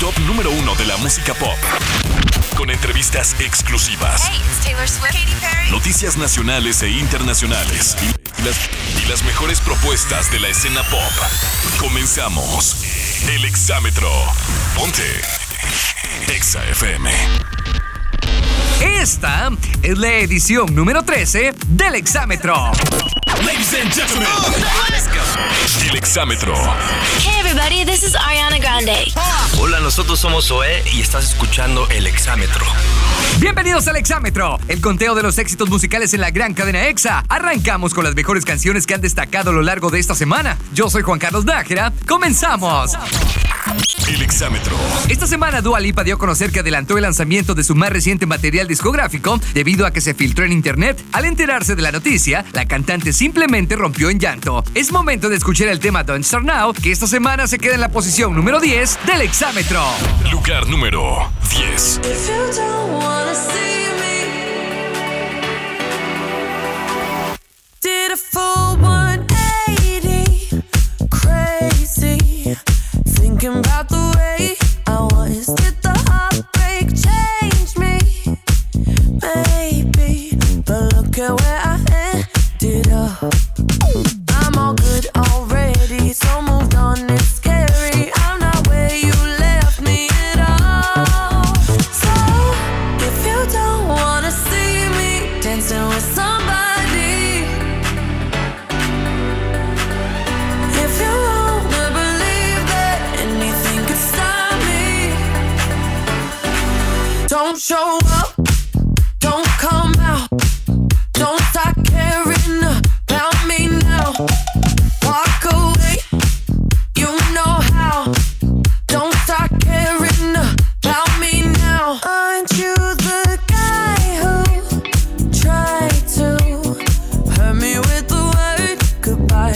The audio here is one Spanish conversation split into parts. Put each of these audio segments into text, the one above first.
Top número uno de la música pop. Con entrevistas exclusivas. Hey, it's Taylor Swift, Katy Perry. Noticias nacionales e internacionales. Y las, y las mejores propuestas de la escena pop. Comenzamos. El Exámetro. Ponte. Exa FM. Esta es la edición número 13 del Exámetro. Ladies and gentlemen. El Exámetro. Hey everybody, this is Ariana Grande. Hola, nosotros somos Zoé y estás escuchando El Exámetro. Bienvenidos al Exámetro, el conteo de los éxitos musicales en la gran cadena EXA. Arrancamos con las mejores canciones que han destacado a lo largo de esta semana. Yo soy Juan Carlos Nájera. ¡Comenzamos! El Exámetro. Esta semana Dua Lipa dio a conocer que adelantó el lanzamiento de su más reciente material discográfico debido a que se filtró en internet. Al enterarse de la noticia, la cantante simplemente rompió en llanto. Es momento de escuchar el tema Don't Start Now, que esta semana se queda en la posición número 10 del Exámetro. Lugar número 10.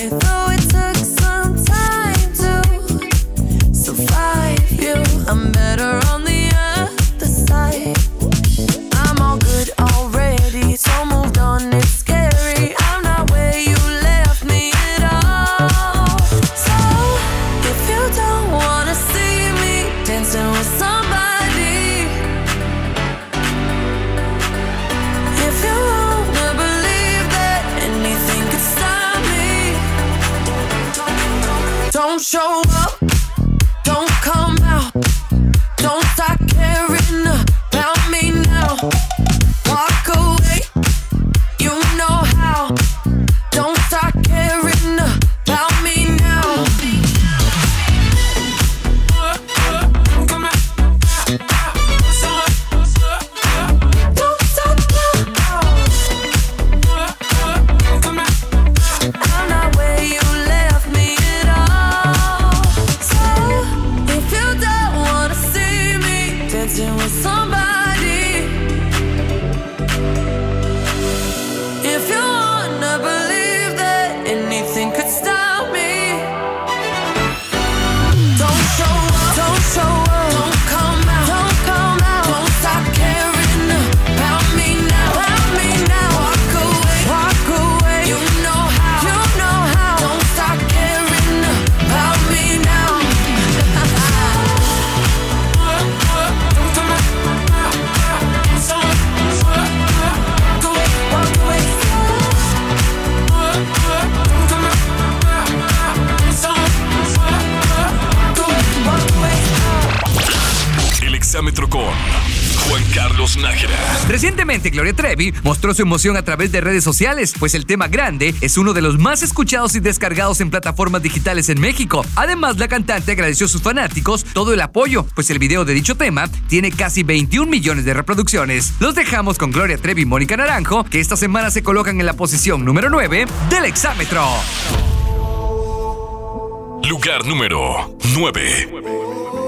thought Carlos Nájera. Recientemente Gloria Trevi mostró su emoción a través de redes sociales, pues el tema Grande es uno de los más escuchados y descargados en plataformas digitales en México. Además, la cantante agradeció a sus fanáticos todo el apoyo, pues el video de dicho tema tiene casi 21 millones de reproducciones. Los dejamos con Gloria Trevi y Mónica Naranjo, que esta semana se colocan en la posición número 9 del Exámetro. Lugar número 9.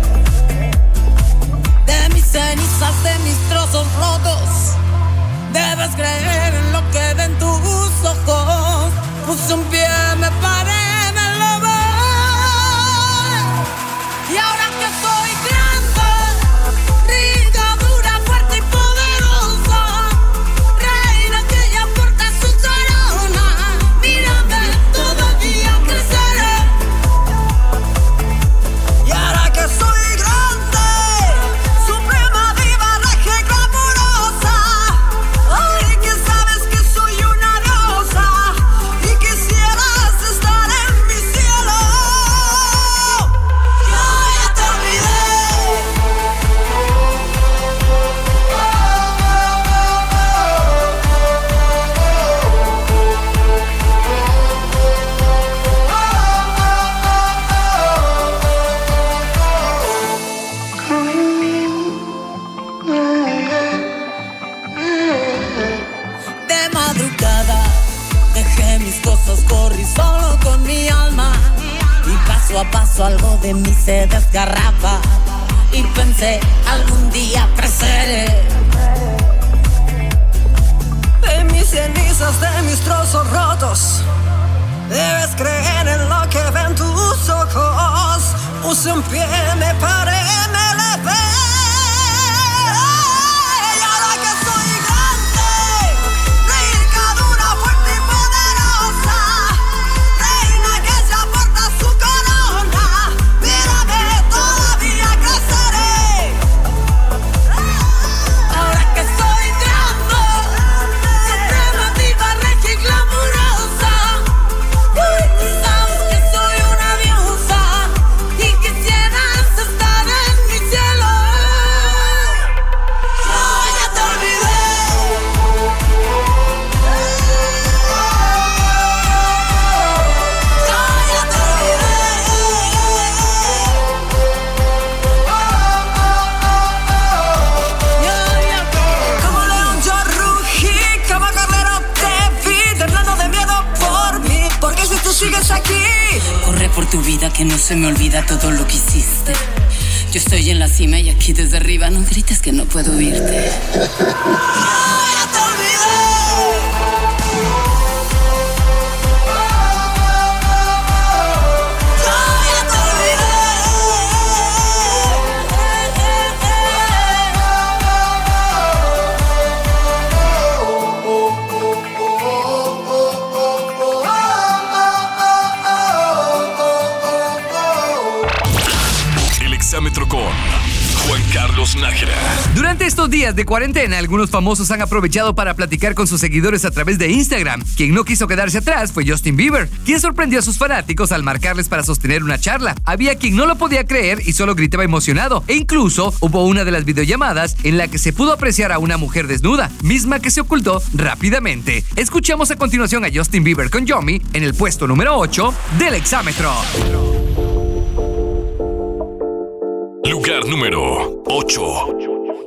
Cenizas, de mis trozos rotos, debes creer en lo que ven tus ojos. Puse un pie, me paré. algo se me olvida todo lo que hiciste. Yo estoy en la cima y aquí desde arriba no grites que no puedo oírte. Días de cuarentena, algunos famosos han aprovechado para platicar con sus seguidores a través de Instagram. Quien no quiso quedarse atrás fue Justin Bieber, quien sorprendió a sus fanáticos al marcarles para sostener una charla. Había quien no lo podía creer y solo gritaba emocionado, e incluso hubo una de las videollamadas en la que se pudo apreciar a una mujer desnuda, misma que se ocultó rápidamente. Escuchamos a continuación a Justin Bieber con Yomi en el puesto número 8 del exámetro. Lugar número 8.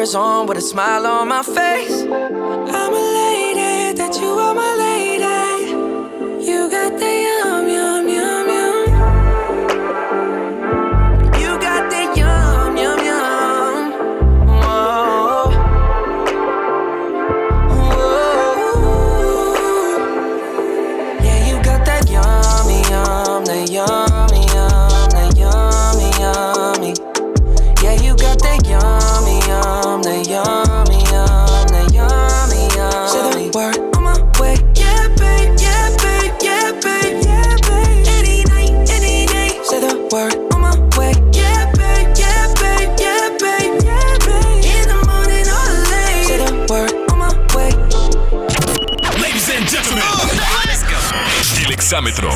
slippers on with a smile on my face. I'm elated that you are my lady. You got the exámetro.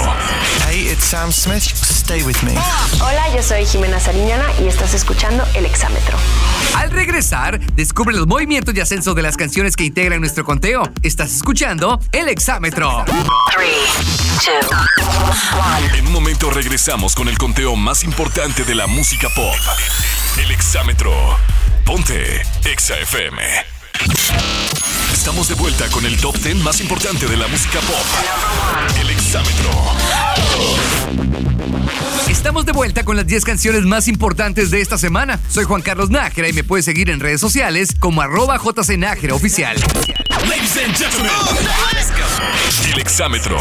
Hey, it's Sam Smith. Stay with me. Hola, yo soy Jimena Sariñana y estás escuchando El Exámetro. Al regresar, descubre los movimientos y ascenso de las canciones que integran nuestro conteo. Estás escuchando El Exámetro. En un momento regresamos con el conteo más importante de la música pop. El exámetro. Ponte Exa FM. Estamos de vuelta con el top 10 más importante de la música pop. El exámetro. Estamos de vuelta con las 10 canciones más importantes de esta semana. Soy Juan Carlos Nájera y me puedes seguir en redes sociales como arroba jcnájera oficial. Ladies and gentlemen, el exámetro.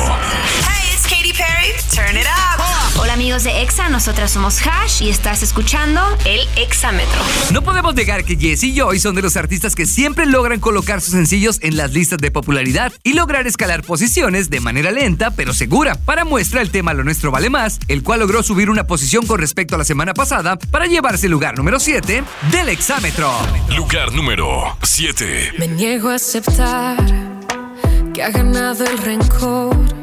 Katy Perry. Turn it up. Hola amigos de Exa, nosotras somos Hash y estás escuchando El Exámetro. No podemos negar que Jess y Joy son de los artistas que siempre logran colocar sus sencillos en las listas de popularidad y lograr escalar posiciones de manera lenta pero segura. Para muestra el tema Lo Nuestro Vale Más, el cual logró subir una posición con respecto a la semana pasada para llevarse el lugar número 7 del exámetro. Lugar número 7. Me niego a aceptar que ha ganado el rencor.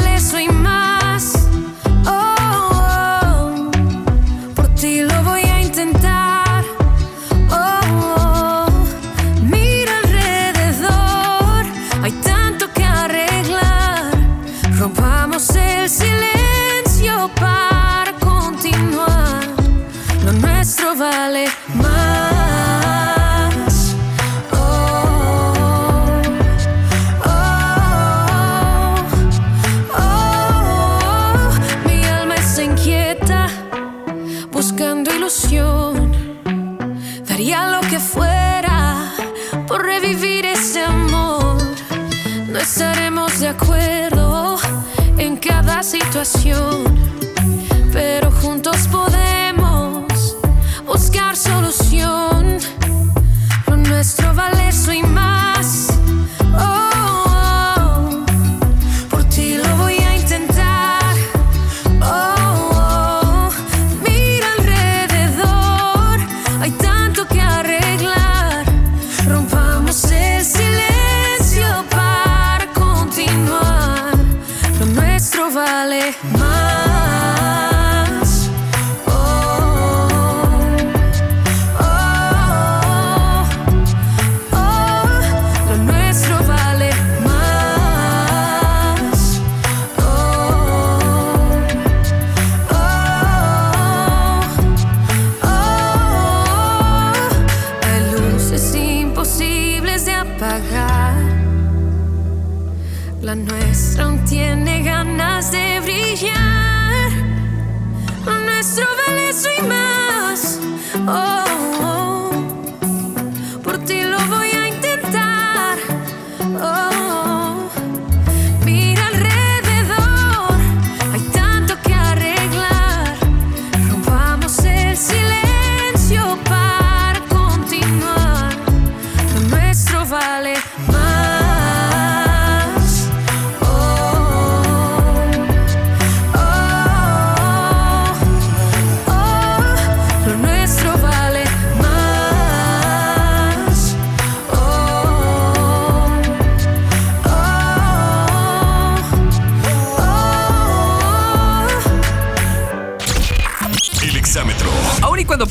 pero juntos podemos buscar solución. Lo nuestro vale eso y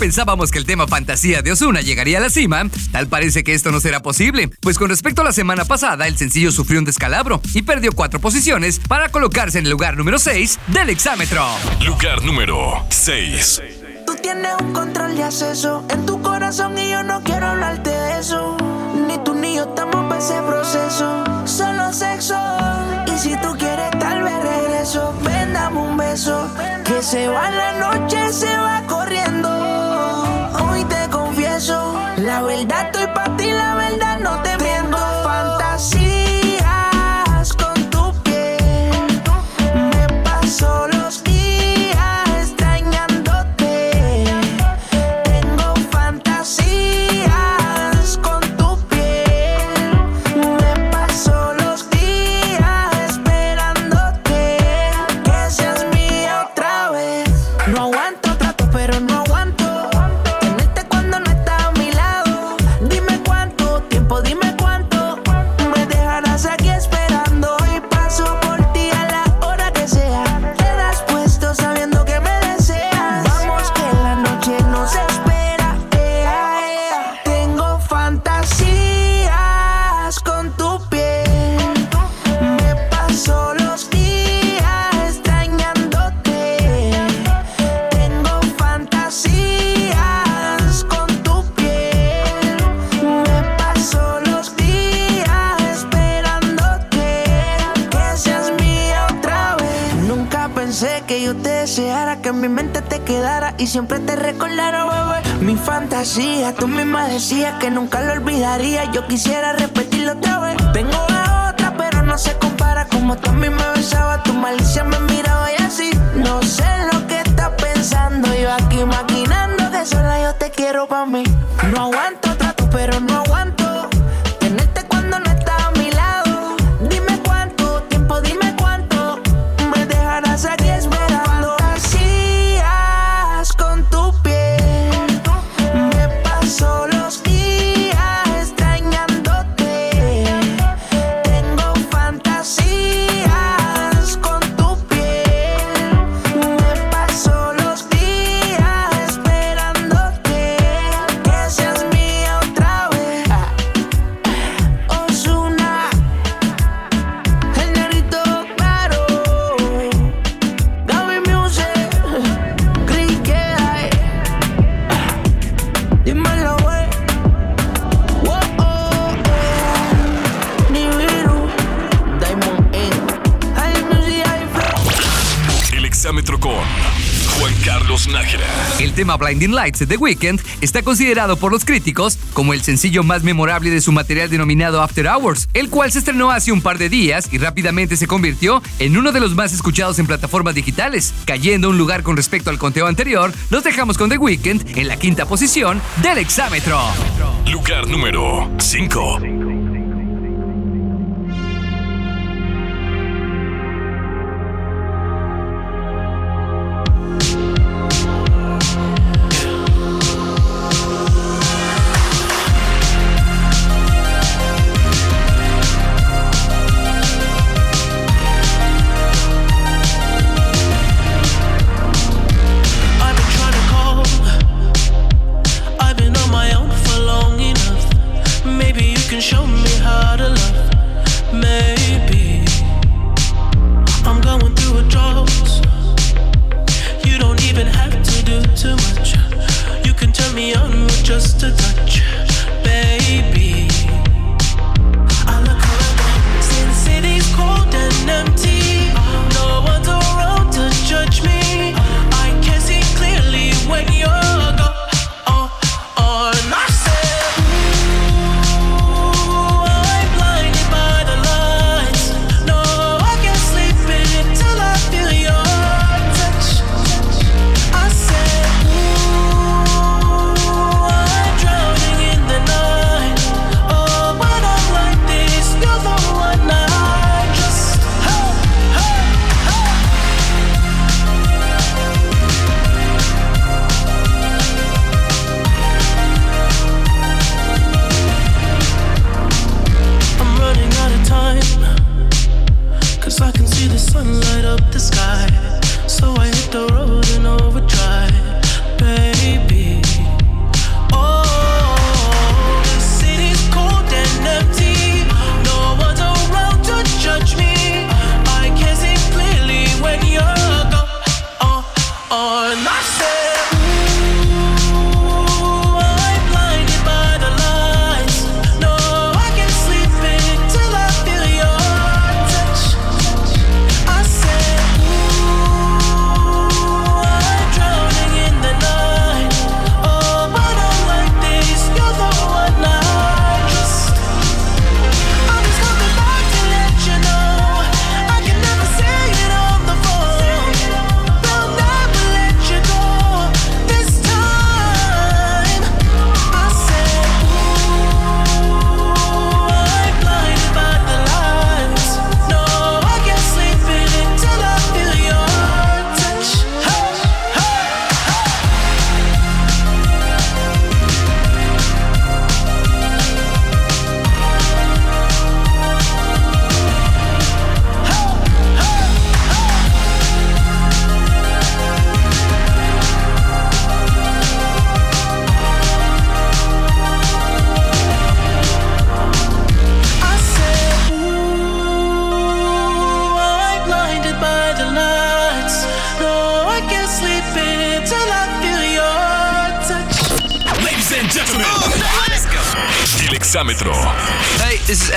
pensábamos que el tema fantasía de Osuna llegaría a la cima, tal parece que esto no será posible, pues con respecto a la semana pasada, el sencillo sufrió un descalabro y perdió cuatro posiciones para colocarse en el lugar número 6 del exámetro. Lugar número 6. Tú tienes un control de acceso en tu corazón y yo no quiero hablarte de eso. Ni tú ni yo estamos para ese proceso. Solo sexo. Y si tú quieres, tal vez regreso. Ven, dame un beso. Que se va la noche, se va corriendo. La verdad estoy para ti, la verdad no te Yo quisiera repetirlo otra vez. Tengo a otra, pero no se compara. Como tú a mí me besaba, tu malicia me miraba y así. No sé lo que estás pensando. Yo aquí maquinando que sola yo te quiero pa' mí. No aguanto trato, pero no aguanto. Blinding Lights The Weeknd está considerado por los críticos como el sencillo más memorable de su material denominado After Hours, el cual se estrenó hace un par de días y rápidamente se convirtió en uno de los más escuchados en plataformas digitales. Cayendo un lugar con respecto al conteo anterior, los dejamos con The Weeknd en la quinta posición del exámetro. Lugar número 5. Too much.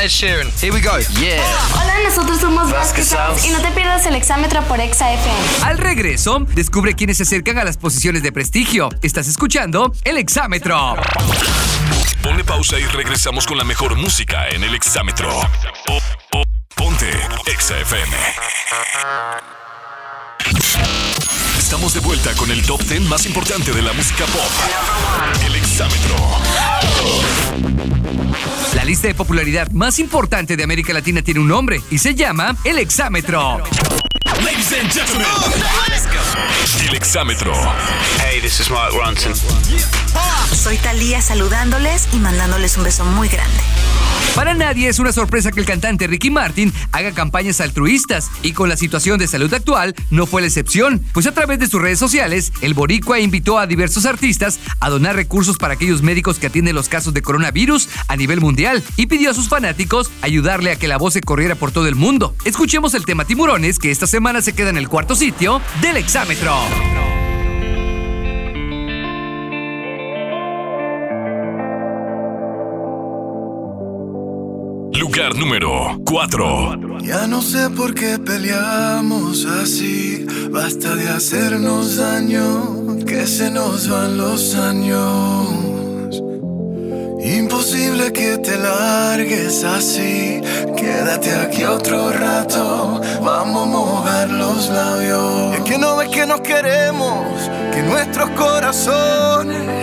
Ed Sheeran. Here we go. Yeah. Hola, nosotros somos Vasquez y no te pierdas el exámetro por Exa FM. Al regreso, descubre quiénes se acercan a las posiciones de prestigio. Estás escuchando el exámetro. Ponle pausa y regresamos con la mejor música en el exámetro. Po- po- Ponte Exa FM. Estamos de vuelta con el top 10 más importante de la música pop. El exámetro. La lista de popularidad más importante de América Latina tiene un nombre y se llama el exámetro. Ladies and gentlemen, el exámetro. Hey, this is Mark Ronson. Soy Talía saludándoles y mandándoles un beso muy grande. Para nadie es una sorpresa que el cantante Ricky Martin haga campañas altruistas y con la situación de salud actual no fue la excepción, pues a través de sus redes sociales el boricua invitó a diversos artistas a donar recursos para aquellos médicos que atienden los casos de coronavirus a nivel mundial y pidió a sus fanáticos ayudarle a que la voz se corriera por todo el mundo. Escuchemos el tema Tiburones que esta semana se queda en el cuarto sitio del exámetro. Lugar número 4. Ya no sé por qué peleamos así. Basta de hacernos daño, que se nos van los años. Imposible que te largues así. Quédate aquí otro rato. Vamos a mojar los labios. Es que no ves que nos queremos, que nuestros corazones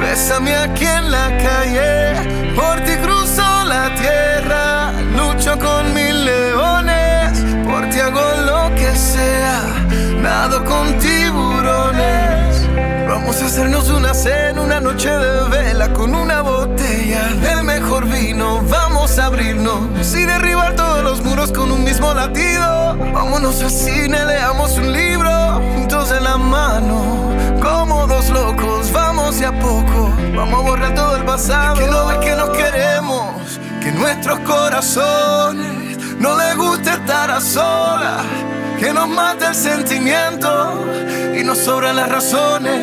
Bésame aquí en la calle, por ti cruzo la tierra, lucho con mil leones, por ti hago lo que sea, nado con tiburones. Vamos a hacernos una cena, una noche de vela con una botella del mejor vino, vamos a abrirnos y derribar todos los muros con un mismo latido. Vámonos al cine, leamos un libro juntos en la mano. Como dos locos, vamos de a poco. Vamos a borrar todo el pasado. que no ve que nos queremos, que nuestros corazones no les gusta estar a solas. Que nos mate el sentimiento y nos sobran las razones.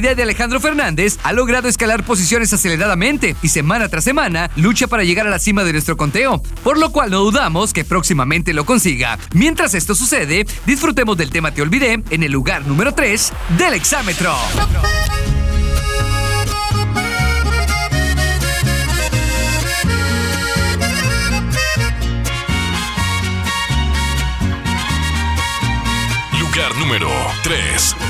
Olvidé de Alejandro Fernández ha logrado escalar posiciones aceleradamente y semana tras semana lucha para llegar a la cima de nuestro conteo, por lo cual no dudamos que próximamente lo consiga. Mientras esto sucede, disfrutemos del tema Te Olvidé en el lugar número 3 del exámetro. Número 3.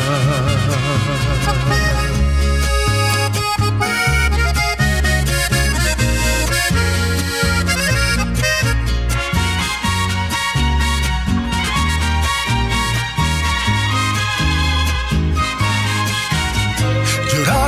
啊。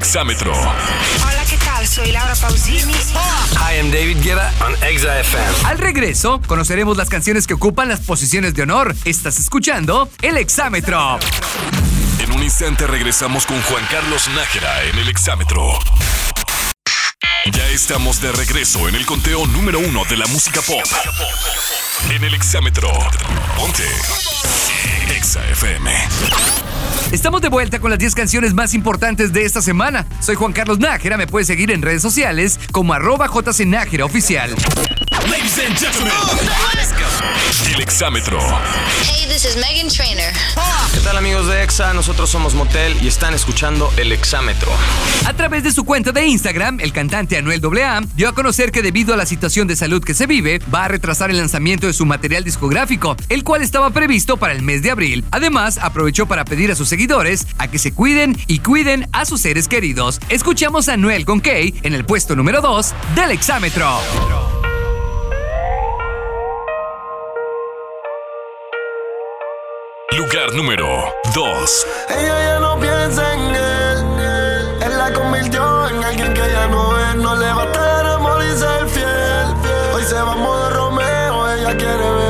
Exámetro. Hola, ¿qué tal? Soy Laura Pausini. Hi, I'm David Guetta on Exa FM. Al regreso, conoceremos las canciones que ocupan las posiciones de honor. Estás escuchando el exámetro. En un instante regresamos con Juan Carlos Nájera en el exámetro. Ya estamos de regreso en el conteo número uno de la música pop. En el exámetro. Ponte. Exa FM. Estamos de vuelta con las 10 canciones más importantes de esta semana. Soy Juan Carlos Nájera, me puedes seguir en redes sociales como arroba jcnájera oficial. Ladies and gentlemen, el exámetro. Hey, this is Megan Trainer. ¿Qué tal amigos de Exa? Nosotros somos Motel y están escuchando el exámetro. A través de su cuenta de Instagram, el cantante Anuel AA dio a conocer que debido a la situación de salud que se vive, va a retrasar el lanzamiento de su material discográfico, el cual estaba previsto para el mes de abril. Además, aprovechó para pedir a sus seguidores a que se cuiden y cuiden a sus seres queridos. Escuchamos a Anuel con Kay en el puesto número 2 del exámetro. Número 2. Ella ya no piensa en él. Él la convirtió en alguien que ya no es. No le va a estar amor y ser fiel. Hoy se va a modo Romeo. Ella quiere beber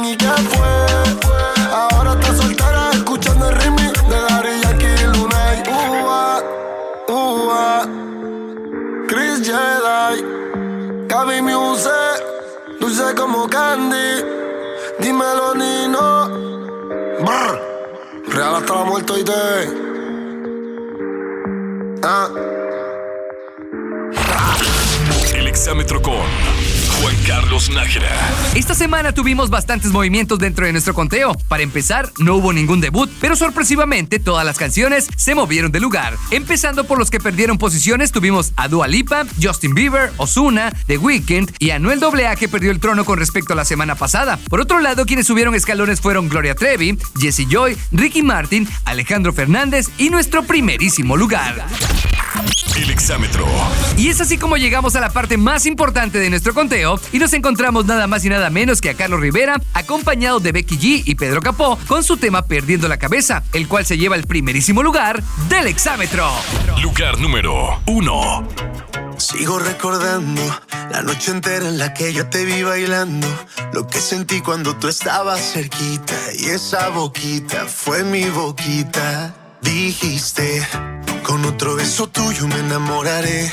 y que fue. Ahora está soltera escuchando el remix de Daddy Yankee Luna. Uh, ah. Chris Jedi, Gaby Muse, dulce como candy. Dímelo, Nino. Brr. Real hasta la muerte y te. Ah. El exámetro Carlos Nájera. Esta semana tuvimos bastantes movimientos dentro de nuestro conteo. Para empezar, no hubo ningún debut, pero sorpresivamente todas las canciones se movieron de lugar. Empezando por los que perdieron posiciones, tuvimos a Dua Lipa, Justin Bieber, Ozuna, The Weeknd y Anuel AA que perdió el trono con respecto a la semana pasada. Por otro lado, quienes subieron escalones fueron Gloria Trevi, Jesse Joy, Ricky Martin, Alejandro Fernández y nuestro primerísimo lugar. El exámetro. Y es así como llegamos a la parte más importante de nuestro conteo y nos encontramos nada más y nada menos que a Carlos Rivera, acompañado de Becky G y Pedro Capó, con su tema Perdiendo la Cabeza, el cual se lleva el primerísimo lugar del exámetro. Lugar número uno. Sigo recordando la noche entera en la que yo te vi bailando. Lo que sentí cuando tú estabas cerquita. Y esa boquita fue mi boquita. Dijiste, con otro beso tuyo me enamoraré.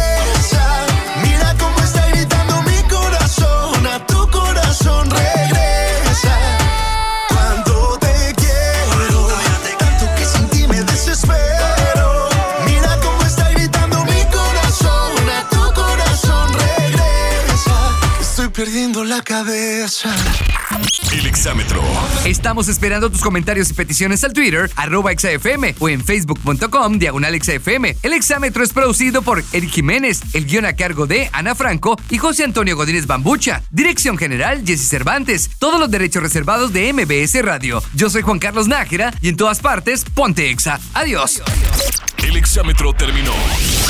El exámetro. Estamos esperando tus comentarios y peticiones al Twitter, arroba exafm o en facebook.com, diagonal exafm. El exámetro es producido por Eric Jiménez, el guion a cargo de Ana Franco y José Antonio Godínez Bambucha. Dirección general, Jesse Cervantes. Todos los derechos reservados de MBS Radio. Yo soy Juan Carlos Nájera y en todas partes, ponte exa. Adiós. El exámetro terminó.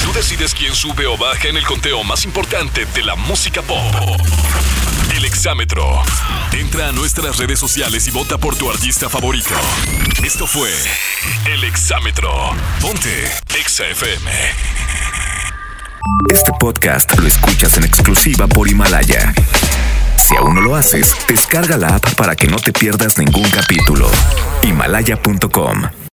Tú decides quién sube o baja en el conteo más importante de la música pop. El exámetro. Entra a nuestras redes sociales y vota por tu artista favorito. Esto fue El exámetro. Ponte Exa. Este podcast lo escuchas en exclusiva por Himalaya. Si aún no lo haces, descarga la app para que no te pierdas ningún capítulo. Himalaya.com